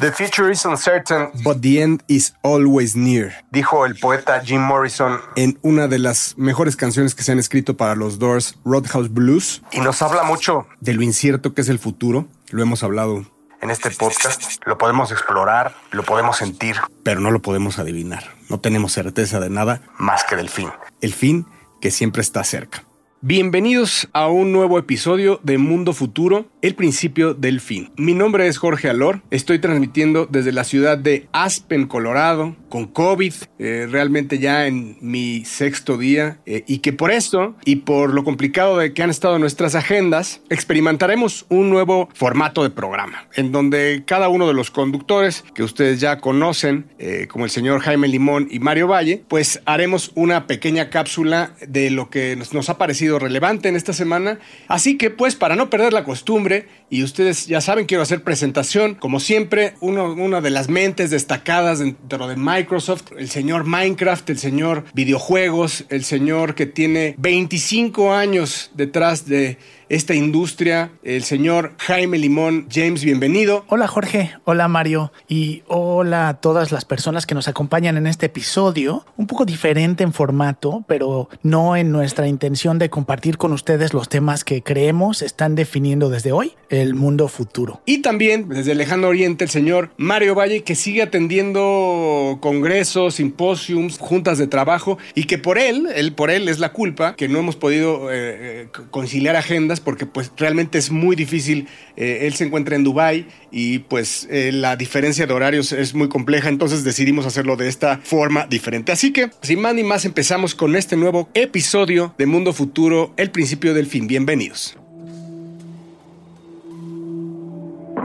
The future is uncertain, but the end is always near. Dijo el poeta Jim Morrison en una de las mejores canciones que se han escrito para los Doors, Roadhouse Blues. Y nos habla mucho de lo incierto que es el futuro. Lo hemos hablado en este podcast. Lo podemos explorar, lo podemos sentir, pero no lo podemos adivinar. No tenemos certeza de nada más que del fin. El fin que siempre está cerca. Bienvenidos a un nuevo episodio de Mundo Futuro, el principio del fin. Mi nombre es Jorge Alor, estoy transmitiendo desde la ciudad de Aspen, Colorado, con COVID, eh, realmente ya en mi sexto día, eh, y que por esto y por lo complicado de que han estado nuestras agendas, experimentaremos un nuevo formato de programa, en donde cada uno de los conductores que ustedes ya conocen, eh, como el señor Jaime Limón y Mario Valle, pues haremos una pequeña cápsula de lo que nos ha parecido relevante en esta semana. Así que pues para no perder la costumbre, y ustedes ya saben, quiero hacer presentación, como siempre, uno, una de las mentes destacadas dentro de Microsoft, el señor Minecraft, el señor videojuegos, el señor que tiene 25 años detrás de esta industria, el señor Jaime Limón. James, bienvenido. Hola Jorge, hola Mario y hola a todas las personas que nos acompañan en este episodio, un poco diferente en formato, pero no en nuestra intención de compartir con ustedes los temas que creemos están definiendo desde hoy el mundo futuro. Y también desde el lejano oriente el señor Mario Valle que sigue atendiendo congresos, simposiums, juntas de trabajo y que por él, él por él es la culpa que no hemos podido eh, eh, conciliar agendas porque pues realmente es muy difícil. Eh, él se encuentra en Dubai y pues eh, la diferencia de horarios es muy compleja, entonces decidimos hacerlo de esta forma diferente. Así que sin más ni más empezamos con este nuevo episodio de Mundo Futuro, el principio del fin. Bienvenidos.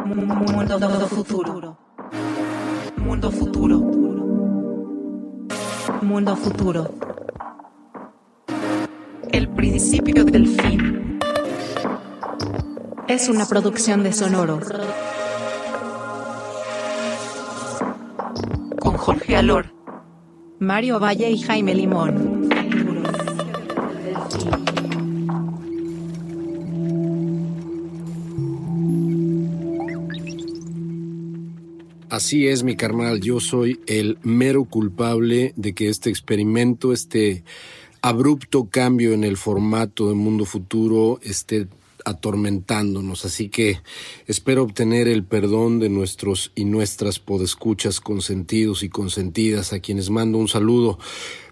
Mundo futuro. Mundo futuro. Mundo futuro. El principio del fin. Es una producción de Sonoro. Con Jorge Alor, Mario Valle y Jaime Limón. Así es, mi carnal. Yo soy el mero culpable de que este experimento, este abrupto cambio en el formato de Mundo Futuro esté atormentándonos. Así que espero obtener el perdón de nuestros y nuestras podescuchas consentidos y consentidas, a quienes mando un saludo.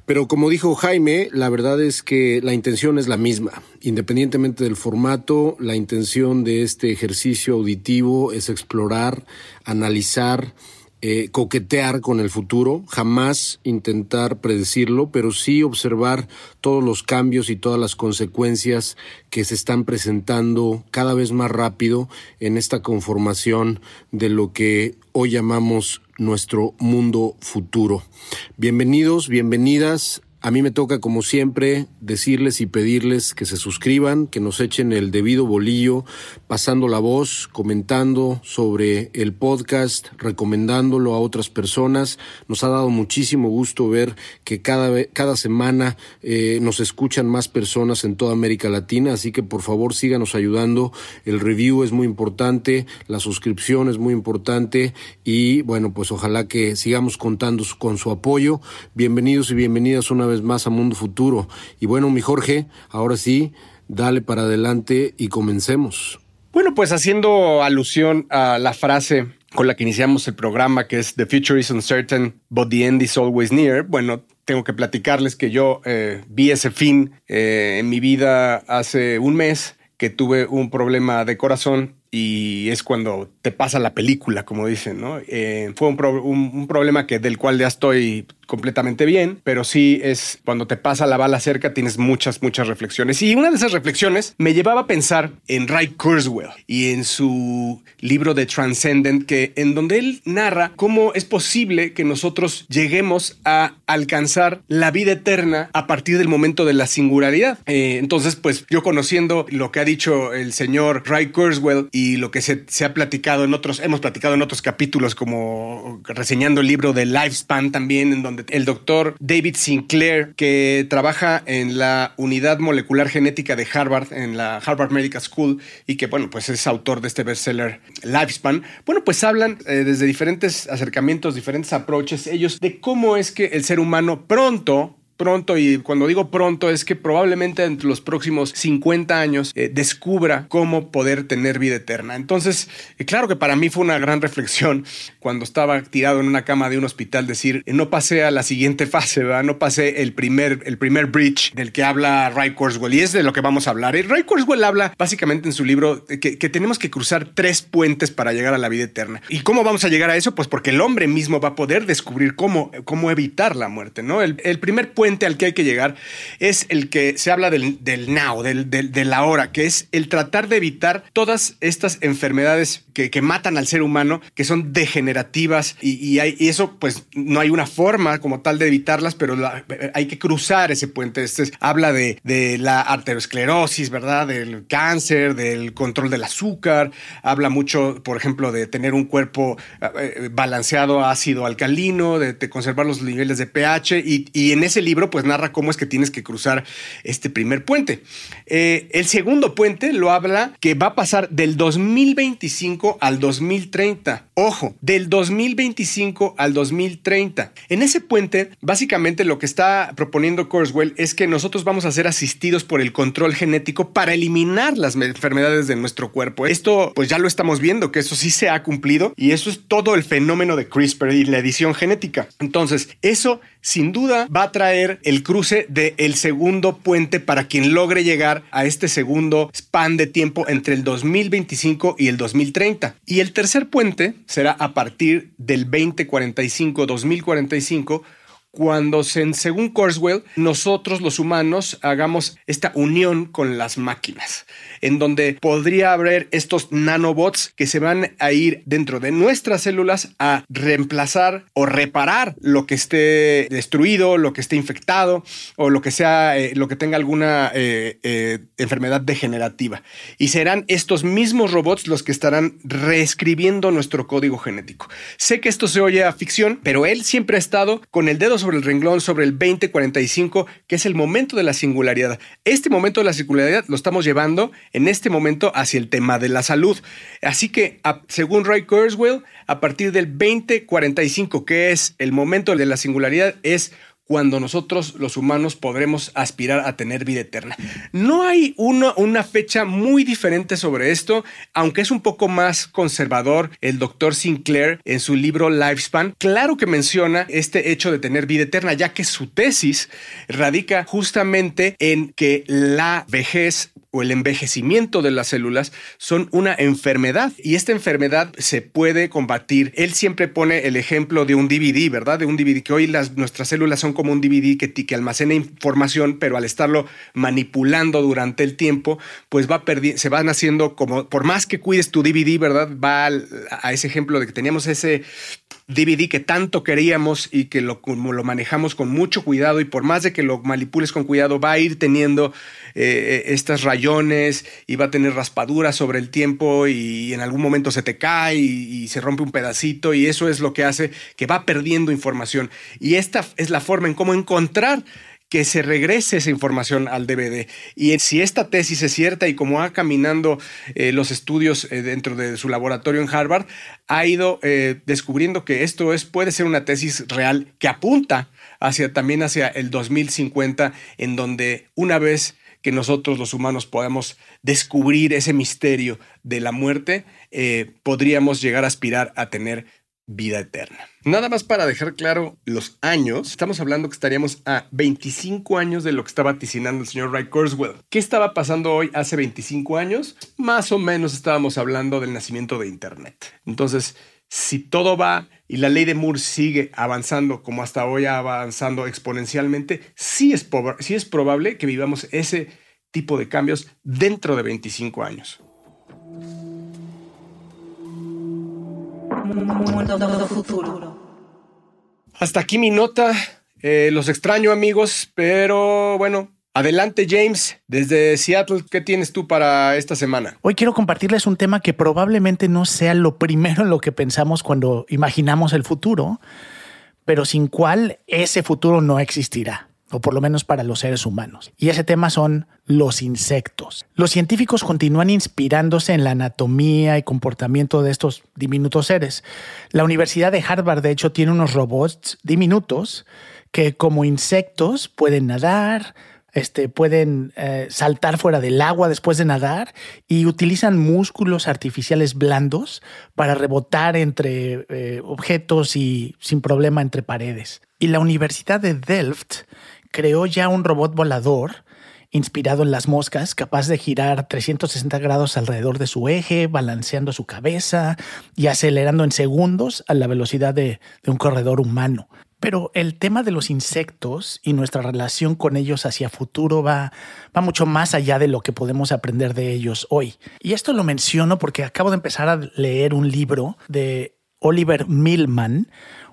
Pero como dijo Jaime, la verdad es que la intención es la misma. Independientemente del formato, la intención de este ejercicio auditivo es explorar, analizar, eh, coquetear con el futuro, jamás intentar predecirlo, pero sí observar todos los cambios y todas las consecuencias que se están presentando cada vez más rápido en esta conformación de lo que hoy llamamos nuestro mundo futuro. Bienvenidos, bienvenidas a mí me toca, como siempre, decirles y pedirles que se suscriban, que nos echen el debido bolillo, pasando la voz, comentando sobre el podcast, recomendándolo a otras personas. Nos ha dado muchísimo gusto ver que cada, cada semana eh, nos escuchan más personas en toda América Latina, así que por favor síganos ayudando. El review es muy importante, la suscripción es muy importante y bueno, pues ojalá que sigamos contando con su apoyo. Bienvenidos y bienvenidas una vez más a Mundo Futuro. Y bueno, mi Jorge, ahora sí, dale para adelante y comencemos. Bueno, pues haciendo alusión a la frase con la que iniciamos el programa, que es The future is uncertain, but the end is always near. Bueno, tengo que platicarles que yo eh, vi ese fin eh, en mi vida hace un mes, que tuve un problema de corazón y es cuando te pasa la película, como dicen, ¿no? Eh, fue un, un, problema que del cual ya estoy completamente bien, pero sí es cuando te pasa la bala cerca tienes muchas, muchas reflexiones. Y una de esas reflexiones me llevaba a pensar en Ray Kurzweil y en su libro de Transcendent, que en donde él narra cómo es posible que nosotros lleguemos a alcanzar la vida eterna a partir del momento de la singularidad. Eh, entonces, pues yo conociendo lo que ha dicho el señor Ray Kurzweil y lo que se, se ha platicado en otros, hemos platicado en otros capítulos como reseñando el libro de Lifespan también, en donde el doctor David Sinclair, que trabaja en la unidad molecular genética de Harvard, en la Harvard Medical School, y que, bueno, pues es autor de este bestseller Lifespan, bueno, pues hablan eh, desde diferentes acercamientos, diferentes approaches, ellos, de cómo es que el ser humano pronto pronto, y cuando digo pronto es que probablemente entre los próximos 50 años eh, descubra cómo poder tener vida eterna. Entonces, eh, claro que para mí fue una gran reflexión cuando estaba tirado en una cama de un hospital decir, eh, no pasé a la siguiente fase, ¿verdad? no pasé el primer, el primer bridge del que habla Ray Kurzweil, y es de lo que vamos a hablar. Y Ray Kurzweil habla básicamente en su libro que, que tenemos que cruzar tres puentes para llegar a la vida eterna. ¿Y cómo vamos a llegar a eso? Pues porque el hombre mismo va a poder descubrir cómo, cómo evitar la muerte, ¿no? El, el primer puente al que hay que llegar es el que se habla del, now, del, de la hora, que es el tratar de evitar todas estas enfermedades que, matan al ser humano, que son degenerativas y, hay, eso pues no hay una forma como tal de evitarlas, pero hay que cruzar ese puente. Este habla de, la arteriosclerosis, ¿verdad? Del cáncer, del control del azúcar, habla mucho, por ejemplo, de tener un cuerpo eh, balanceado ácido alcalino, de, conservar los niveles de pH y en ese libro pues narra cómo es que tienes que cruzar este primer puente. Eh, el segundo puente lo habla que va a pasar del 2025 al 2030. Ojo, del 2025 al 2030. En ese puente, básicamente lo que está proponiendo Kurzweil es que nosotros vamos a ser asistidos por el control genético para eliminar las enfermedades de nuestro cuerpo. Esto, pues ya lo estamos viendo, que eso sí se ha cumplido y eso es todo el fenómeno de CRISPR y la edición genética. Entonces, eso sin duda va a traer el cruce del el segundo puente para quien logre llegar a este segundo span de tiempo entre el 2025 y el 2030. Y el tercer puente será a partir del 2045-2045 cuando, según Kurzweil, nosotros los humanos hagamos esta unión con las máquinas, en donde podría haber estos nanobots que se van a ir dentro de nuestras células a reemplazar o reparar lo que esté destruido, lo que esté infectado o lo que sea, eh, lo que tenga alguna eh, eh, enfermedad degenerativa. Y serán estos mismos robots los que estarán reescribiendo nuestro código genético. Sé que esto se oye a ficción, pero él siempre ha estado con el dedo sobre el renglón sobre el 2045, que es el momento de la singularidad. Este momento de la singularidad lo estamos llevando en este momento hacia el tema de la salud. Así que, según Ray Kurzweil, a partir del 2045, que es el momento de la singularidad, es cuando nosotros los humanos podremos aspirar a tener vida eterna. No hay una, fecha muy diferente sobre esto, aunque es un poco más conservador el doctor Sinclair en su libro Lifespan. Claro que menciona este hecho de tener vida eterna, ya que su tesis radica justamente en que la vejez o el envejecimiento de las células son una enfermedad y esta enfermedad se puede combatir. Él siempre pone el ejemplo de un DVD, ¿verdad? De un DVD que hoy las, nuestras células son como un DVD que, que almacena información, pero al estarlo manipulando durante el tiempo, pues va se van haciendo como, por más que cuides tu DVD, ¿verdad? Va a ese ejemplo de que teníamos ese DVD que tanto queríamos y que lo, lo manejamos con mucho cuidado y por más de que lo manipules con cuidado va a ir teniendo eh, estas rayones y va a tener raspaduras sobre el tiempo y en algún momento se te cae y, se rompe un pedacito y eso es lo que hace que va perdiendo información. Y esta es la forma en cómo encontrar que se regrese esa información al DVD. Y si esta tesis es cierta y como va caminando eh, los estudios eh, dentro de su laboratorio en Harvard, ha ido descubriendo que esto es, puede ser una tesis real que apunta hacia, también hacia el 2050, en donde una vez que nosotros los humanos podamos descubrir ese misterio de la muerte, eh, podríamos llegar a aspirar a tener vida eterna. Nada más para dejar claro los años, estamos hablando que estaríamos a 25 años de lo que estaba vaticinando el señor Ray Kurzweil. ¿Qué estaba pasando hoy hace 25 años? Más o menos estábamos hablando del nacimiento de Internet. Entonces, si todo va y la ley de Moore sigue avanzando como hasta hoy avanzando exponencialmente, sí es, sí es probable que vivamos ese tipo de cambios dentro de 25 años. Hasta aquí mi nota. Eh, los extraño amigos, pero bueno, Adelante James, desde Seattle, ¿qué tienes tú para esta semana? Hoy quiero compartirles un tema que probablemente no sea lo primero en lo que pensamos cuando imaginamos el futuro, pero sin cual ese futuro no existirá o por lo menos para los seres humanos. Y ese tema son los insectos. Los científicos continúan inspirándose en la anatomía y comportamiento de estos diminutos seres. La Universidad de Harvard, de hecho, tiene unos robots diminutos que como insectos pueden nadar, este, pueden eh, saltar fuera del agua después de nadar y utilizan músculos artificiales blandos para rebotar entre eh, objetos y sin problema entre paredes. Y la Universidad de Delft creó ya un robot volador inspirado en las moscas, capaz de girar 360 grados alrededor de su eje, balanceando su cabeza y acelerando en segundos a la velocidad de, un corredor humano. Pero el tema de los insectos y nuestra relación con ellos hacia futuro va, va mucho más allá de lo que podemos aprender de ellos hoy. Y esto lo menciono porque acabo de empezar a leer un libro de Oliver Millman,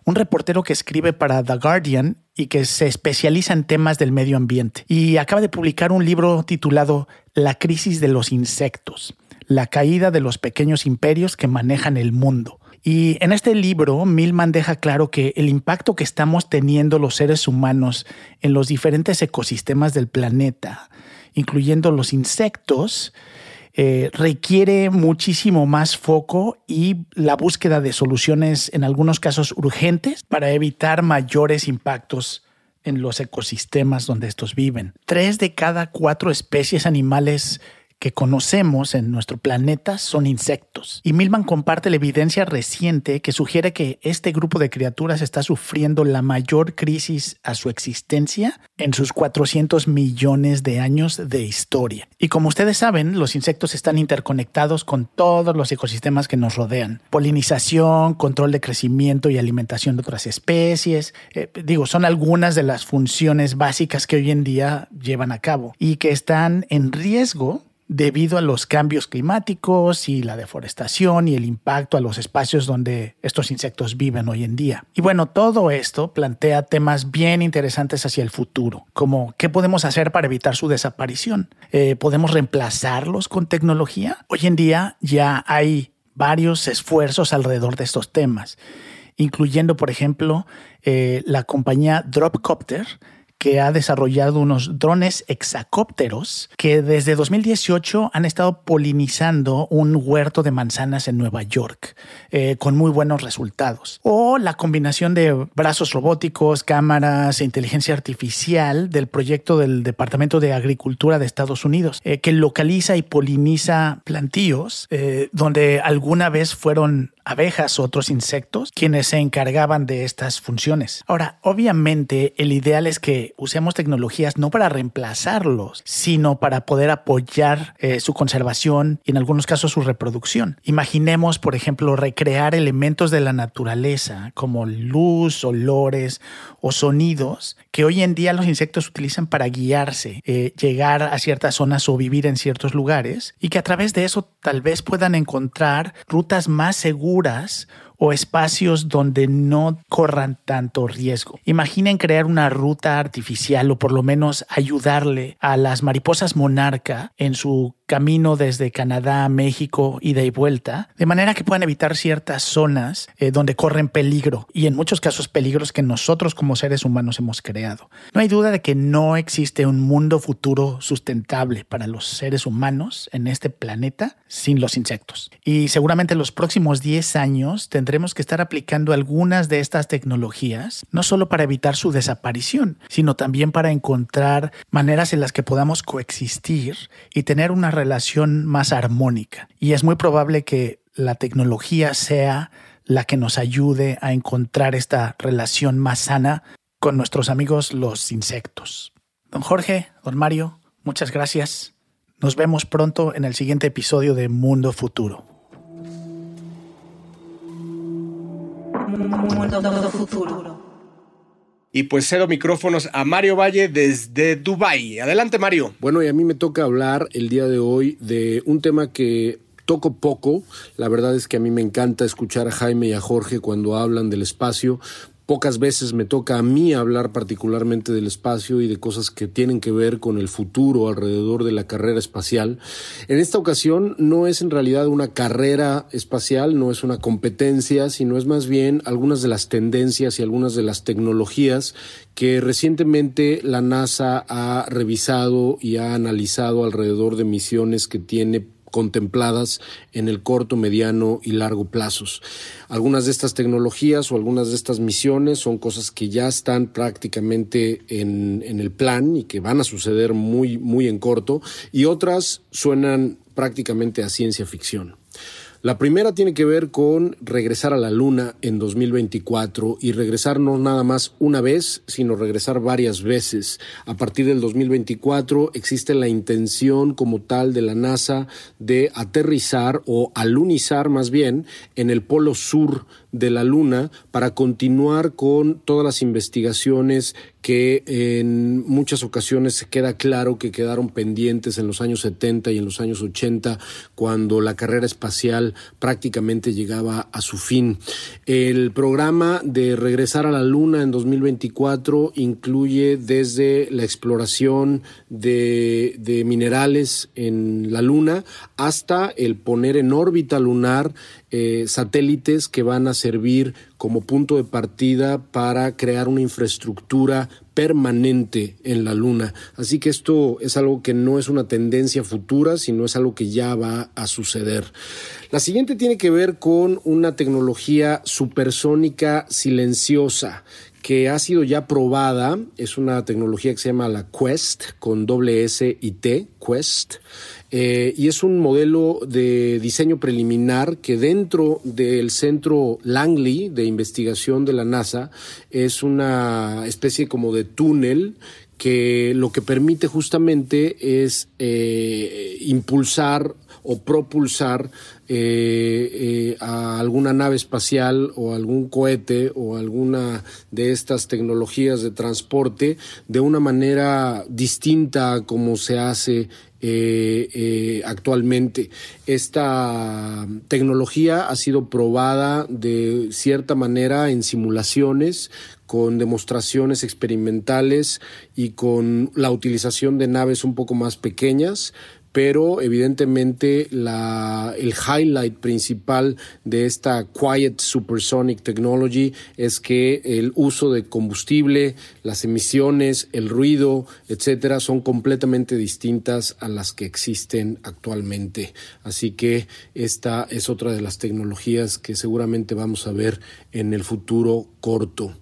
un reportero que escribe para The Guardian y que se especializa en temas del medio ambiente. Y acaba de publicar un libro titulado La crisis de los insectos, la caída de los pequeños imperios que manejan el mundo. Y en este libro, Milman deja claro que el impacto que estamos teniendo los seres humanos en los diferentes ecosistemas del planeta, incluyendo los insectos, eh, requiere muchísimo más foco y la búsqueda de soluciones en algunos casos urgentes para evitar mayores impactos en los ecosistemas donde estos viven. Tres de cada cuatro especies animales que conocemos en nuestro planeta son insectos. Y Milman comparte la evidencia reciente que sugiere que este grupo de criaturas está sufriendo la mayor crisis a su existencia en sus 400 millones de años de historia. Y como ustedes saben, los insectos están interconectados con todos los ecosistemas que nos rodean. Polinización, control de crecimiento y alimentación de otras especies. Eh, digo, son algunas de las funciones básicas que hoy en día llevan a cabo y que están en riesgo debido a los cambios climáticos y la deforestación y el impacto a los espacios donde estos insectos viven hoy en día. Y bueno, todo esto plantea temas bien interesantes hacia el futuro, como qué podemos hacer para evitar su desaparición. Eh, ¿Podemos reemplazarlos con tecnología? Hoy en día ya hay varios esfuerzos alrededor de estos temas, incluyendo, por ejemplo, eh, la compañía Dropcopter, que ha desarrollado unos drones hexacópteros que desde 2018 han estado polinizando un huerto de manzanas en Nueva York eh, con muy buenos resultados. O la combinación de brazos robóticos, cámaras e inteligencia artificial del proyecto del Departamento de Agricultura de Estados Unidos, eh, que localiza y poliniza plantíos eh, donde alguna vez fueron abejas u otros insectos quienes se encargaban de estas funciones. Ahora, obviamente el ideal es que usemos tecnologías no para reemplazarlos, sino para poder apoyar eh, su conservación y en algunos casos su reproducción. Imaginemos, por ejemplo, recrear elementos de la naturaleza como luz, olores o sonidos que hoy en día los insectos utilizan para guiarse, eh, llegar a ciertas zonas o vivir en ciertos lugares y que a través de eso tal vez puedan encontrar rutas más seguras locuras o espacios donde no corran tanto riesgo. Imaginen crear una ruta artificial o por lo menos ayudarle a las mariposas monarca en su camino desde Canadá a México, ida y vuelta, de manera que puedan evitar ciertas zonas eh, donde corren peligro y en muchos casos peligros que nosotros como seres humanos hemos creado. No hay duda de que no existe un mundo futuro sustentable para los seres humanos en este planeta sin los insectos. Y seguramente en los próximos 10 años tendremos que estar aplicando algunas de estas tecnologías, no solo para evitar su desaparición, sino también para encontrar maneras en las que podamos coexistir y tener una relación más armónica. Y es muy probable que la tecnología sea la que nos ayude a encontrar esta relación más sana con nuestros amigos los insectos. Don Jorge, don Mario, muchas gracias. Nos vemos pronto en el siguiente episodio de Mundo Futuro. Mundo Futuro. Y pues cedo micrófonos a Mario Valle desde Dubai. Adelante, Mario. Bueno, y a mí me toca hablar el día de hoy de un tema que toco poco. La verdad es que a mí me encanta escuchar a Jaime y a Jorge cuando hablan del espacio, Pocas veces me toca a mí hablar particularmente del espacio y de cosas que tienen que ver con el futuro alrededor de la carrera espacial. En esta ocasión no es en realidad una carrera espacial, no es una competencia, sino es más bien algunas de las tendencias y algunas de las tecnologías que recientemente la NASA ha revisado y ha analizado alrededor de misiones que tiene contempladas en el corto, mediano y largo plazos. Algunas de estas tecnologías o algunas de estas misiones son cosas que ya están prácticamente en, en el plan y que van a suceder muy, muy en corto y otras suenan prácticamente a ciencia ficción. La primera tiene que ver con regresar a la Luna en 2024 y regresar no nada más una vez, sino regresar varias veces. A partir del 2024 existe la intención como tal de la NASA de aterrizar o alunizar más bien en el polo sur de la Luna para continuar con todas las investigaciones que en muchas ocasiones se queda claro que quedaron pendientes en los años 70 y en los años 80 cuando la carrera espacial prácticamente llegaba a su fin. El programa de regresar a la Luna en 2024 incluye desde la exploración de, de minerales en la Luna hasta el poner en órbita lunar eh, satélites que van a servir como punto de partida para crear una infraestructura permanente en la Luna. Así que esto es algo que no es una tendencia futura, sino es algo que ya va a suceder. La siguiente tiene que ver con una tecnología supersónica silenciosa que ha sido ya probada. Es una tecnología que se llama la Quest, con doble S y T, Quest. Eh, y es un modelo de diseño preliminar que dentro del centro Langley de investigación de la NASA es una especie como de túnel que lo que permite justamente es eh, impulsar o propulsar eh, a alguna nave espacial o algún cohete o alguna de estas tecnologías de transporte de una manera distinta a como se hace eh, eh, actualmente. Esta tecnología ha sido probada de cierta manera en simulaciones con demostraciones experimentales y con la utilización de naves un poco más pequeñas, pero evidentemente el highlight principal de esta Quiet Supersonic Technology es que el uso de combustible, las emisiones, el ruido, etcétera, son completamente distintas a las que existen actualmente. Así que esta es otra de las tecnologías que seguramente vamos a ver en el futuro corto.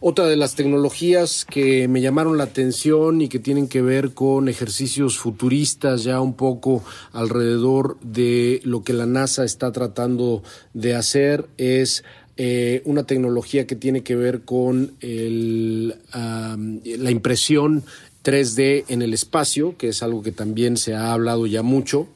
Otra de las tecnologías que me llamaron la atención y que tienen que ver con ejercicios futuristas ya un poco alrededor de lo que la NASA está tratando de hacer es eh, una tecnología que tiene que ver con la impresión 3D en el espacio, que es algo que también se ha hablado ya mucho.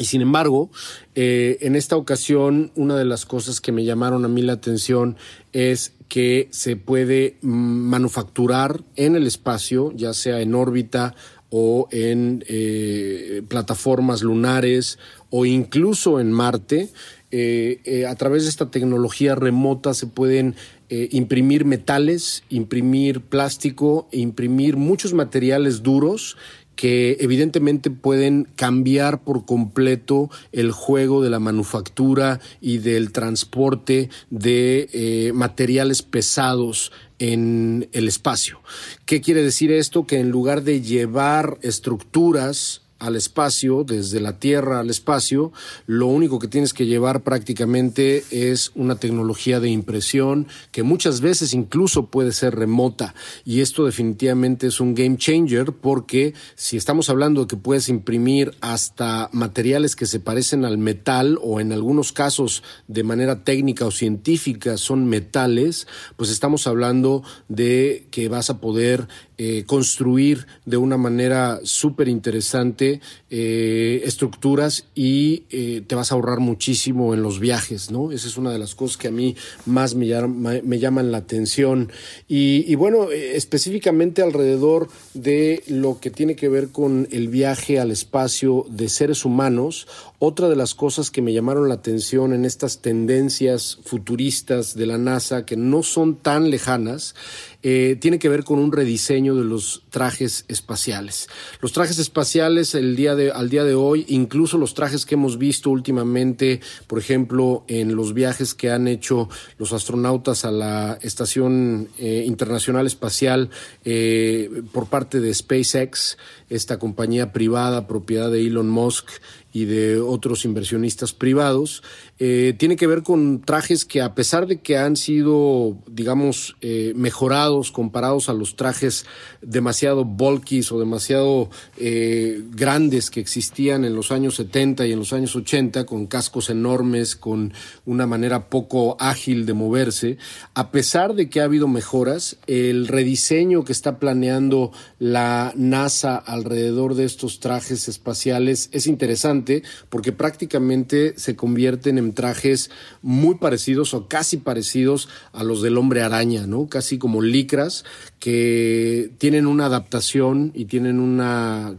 Y sin embargo, eh, en esta ocasión, una de las cosas que me llamaron a mí la atención es que se puede mm, manufacturar en el espacio, ya sea en órbita o en eh, plataformas lunares o incluso en Marte. Eh, a través de esta tecnología remota se pueden imprimir metales, imprimir plástico, imprimir muchos materiales duros que evidentemente pueden cambiar por completo el juego de la manufactura y del transporte de eh, materiales pesados en el espacio. ¿Qué quiere decir esto? Que en lugar de llevar estructuras al espacio, desde la Tierra al espacio, lo único que tienes que llevar prácticamente es una tecnología de impresión que muchas veces incluso puede ser remota. Y esto definitivamente es un game changer porque si estamos hablando de que puedes imprimir hasta materiales que se parecen al metal o en algunos casos de manera técnica o científica son metales, pues estamos hablando de que vas a poder eh, construir de una manera súper interesante eh, estructuras y eh, te vas a ahorrar muchísimo en los viajes, ¿no? Esa es una de las cosas que a mí más me, llaman la atención. Y, y, bueno, específicamente alrededor de lo que tiene que ver con el viaje al espacio de seres humanos Otra de las cosas que me llamaron la atención en estas tendencias futuristas de la NASA, que no son tan lejanas, eh, tiene que ver con un rediseño de los trajes espaciales. Los trajes espaciales el día de, al día de hoy, incluso los trajes que hemos visto últimamente, por ejemplo, en los viajes que han hecho los astronautas a la Estación eh, Internacional Espacial eh, por parte de SpaceX, esta compañía privada propiedad de Elon Musk, y de otros inversionistas privados, eh, tiene que ver con trajes que a pesar de que han sido, digamos, eh, mejorados comparados a los trajes demasiado bulky o demasiado eh, grandes que existían en los años 70 y en los años 80, con cascos enormes, con una manera poco ágil de moverse, a pesar de que ha habido mejoras, el rediseño que está planeando la NASA alrededor de estos trajes espaciales es interesante porque prácticamente se convierten en trajes muy parecidos o casi parecidos a los del hombre araña, ¿no? Casi como licras que tienen una adaptación y tienen una,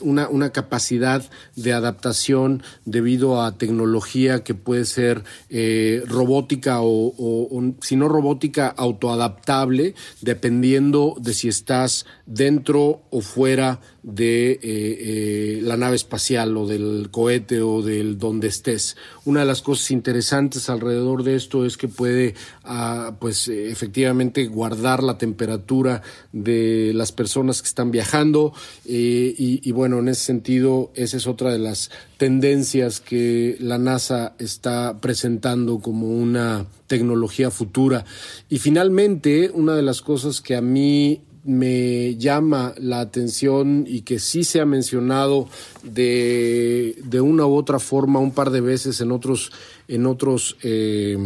una, una capacidad de adaptación debido a tecnología que puede ser eh, robótica o, si no robótica, autoadaptable, dependiendo de si estás dentro o fuera de eh, eh, la nave espacial o del cohete o del donde estés. Una de las cosas interesantes alrededor de esto es que puede, ah, pues, efectivamente guardar la temperatura de las personas que están viajando eh, y, bueno, en ese sentido, esa es otra de las tendencias que la NASA está presentando como una tecnología futura. Y finalmente, una de las cosas que a mí me llama la atención y que sí se ha mencionado de, de una u otra forma un par de veces en otros, en otros eh,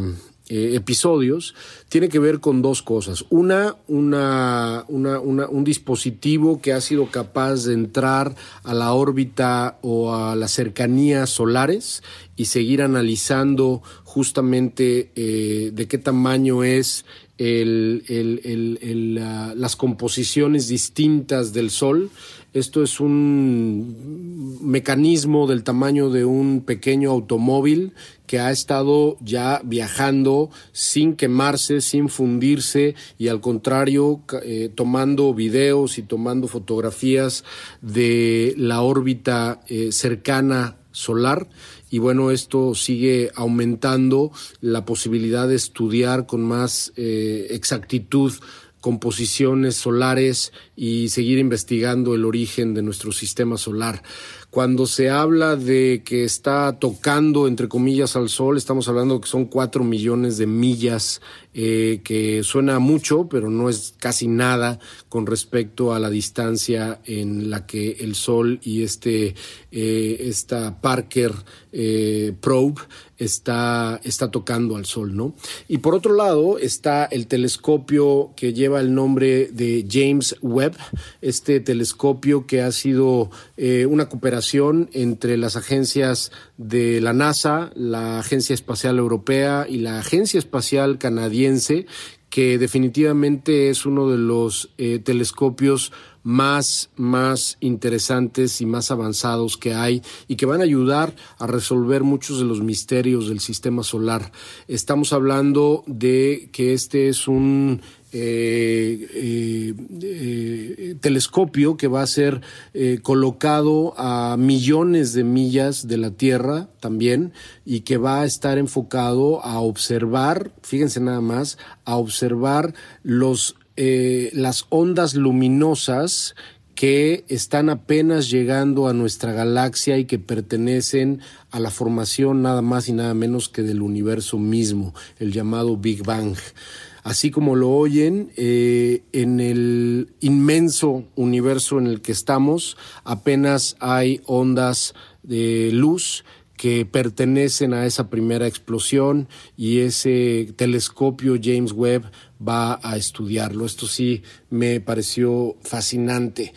eh, episodios, tiene que ver con dos cosas. Una, una, una, un dispositivo que ha sido capaz de entrar a la órbita o a las cercanías solares y seguir analizando justamente eh, de qué tamaño es el, el, el, las composiciones distintas del Sol. Esto es un mecanismo del tamaño de un pequeño automóvil que ha estado ya viajando sin quemarse, sin fundirse y al contrario eh, tomando videos y tomando fotografías de la órbita eh, cercana solar. Y bueno, esto sigue aumentando la posibilidad de estudiar con más eh, exactitud composiciones solares y seguir investigando el origen de nuestro sistema solar. Cuando se habla de que está tocando, entre comillas, al Sol, estamos hablando que son cuatro millones de millas, eh, que suena mucho, pero no es casi nada con respecto a la distancia en la que el Sol y este, eh, esta Parker eh, Probe está, está tocando al Sol, ¿no? Y por otro lado está el telescopio que lleva el nombre de James Webb, este telescopio que ha sido una cooperación entre las agencias de la NASA, la Agencia Espacial Europea y la Agencia Espacial Canadiense, que definitivamente es uno de los eh, telescopios más, más interesantes y más avanzados que hay y que van a ayudar a resolver muchos de los misterios del sistema solar. Estamos hablando de que este es un eh, eh, eh, telescopio que va a ser colocado a millones de millas de la Tierra también y que va a estar enfocado a observar, fíjense nada más, a observar los, las ondas luminosas que están apenas llegando a nuestra galaxia y que pertenecen a la formación nada más y nada menos que del universo mismo, el llamado Big Bang así como lo oyen, eh, en el inmenso universo en el que estamos, apenas hay ondas de luz que pertenecen a esa primera explosión y ese telescopio James Webb va a estudiarlo. Esto sí me pareció fascinante.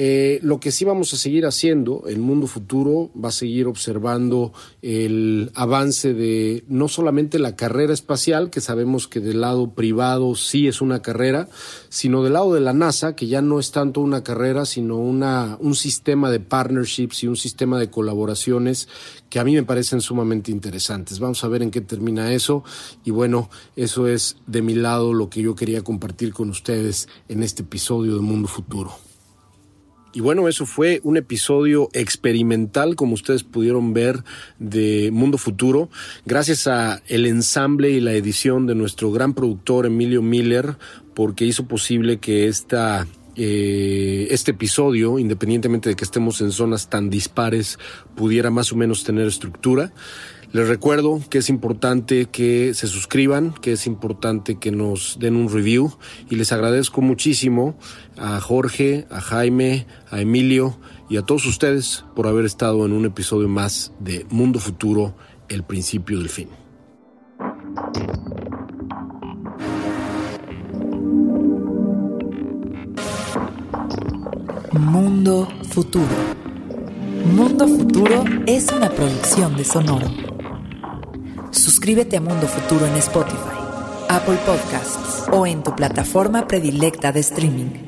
Eh, lo que sí vamos a seguir haciendo, el mundo futuro va a seguir observando el avance de no solamente la carrera espacial, que sabemos que del lado privado sí es una carrera, sino del lado de la NASA, que ya no es tanto una carrera, sino una, un sistema de partnerships y un sistema de colaboraciones que a mí me parecen sumamente interesantes. Vamos a ver en qué termina eso y bueno, eso es de mi lado lo que yo quería compartir con ustedes en este episodio de Mundo Futuro. Y bueno, eso fue un episodio experimental, como ustedes pudieron ver, de Mundo Futuro, gracias a el ensamble y la edición de nuestro gran productor Emilio Miller, porque hizo posible que esta eh, este episodio, independientemente de que estemos en zonas tan dispares, pudiera más o menos tener estructura. Les recuerdo que es importante que se suscriban, que es importante que nos den un review y les agradezco muchísimo a Jorge, a Jaime, a Emilio y a todos ustedes por haber estado en un episodio más de Mundo Futuro, el principio del fin. Mundo Futuro. Mundo Futuro es una producción de Sonoro. Suscríbete a Mundo Futuro en Spotify, Apple Podcasts o en tu plataforma predilecta de streaming.